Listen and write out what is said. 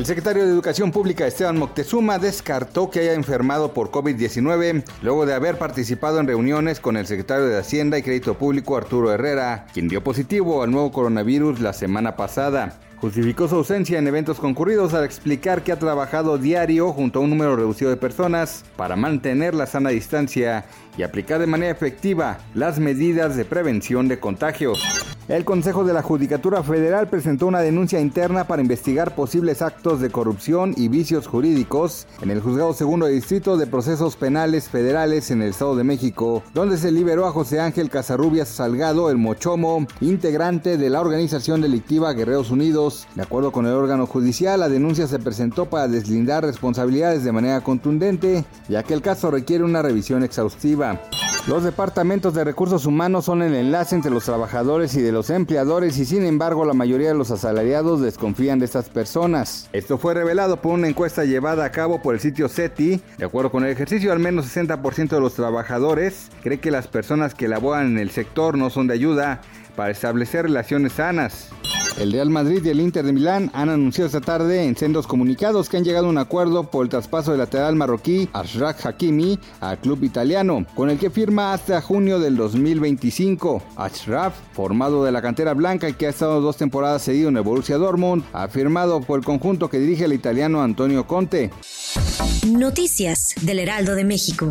El secretario de Educación Pública Esteban Moctezuma descartó que haya enfermado por COVID-19 luego de haber participado en reuniones con el secretario de Hacienda y Crédito Público Arturo Herrera, quien dio positivo al nuevo coronavirus la semana pasada. Justificó su ausencia en eventos concurridos al explicar que ha trabajado diario junto a un número reducido de personas para mantener la sana distancia y aplicar de manera efectiva las medidas de prevención de contagios. El Consejo de la Judicatura Federal presentó una denuncia interna para investigar posibles actos de corrupción y vicios jurídicos en el Juzgado Segundo de Distrito de Procesos Penales Federales en el Estado de México, donde se liberó a José Ángel Casarrubias Salgado, el Mochomo, integrante de la organización delictiva Guerreros Unidos. De acuerdo con el órgano judicial, la denuncia se presentó para deslindar responsabilidades de manera contundente, ya que el caso requiere una revisión exhaustiva. Los departamentos de recursos humanos son el enlace entre los trabajadores y de los empleadores y sin embargo la mayoría de los asalariados desconfían de estas personas. Esto fue revelado por una encuesta llevada a cabo por el sitio SETI. De acuerdo con el ejercicio, al menos 60% de los trabajadores cree que las personas que laboran en el sector no son de ayuda para establecer relaciones sanas. El Real Madrid y el Inter de Milán han anunciado esta tarde en sendos comunicados que han llegado a un acuerdo por el traspaso del lateral marroquí Ashraf Hakimi al club italiano, con el que firma hasta junio del 2025. Ashraf, formado de la cantera blanca y que ha estado dos temporadas seguido en el Borussia Dortmund, ha firmado por el conjunto que dirige el italiano Antonio Conte. Noticias del Heraldo de México.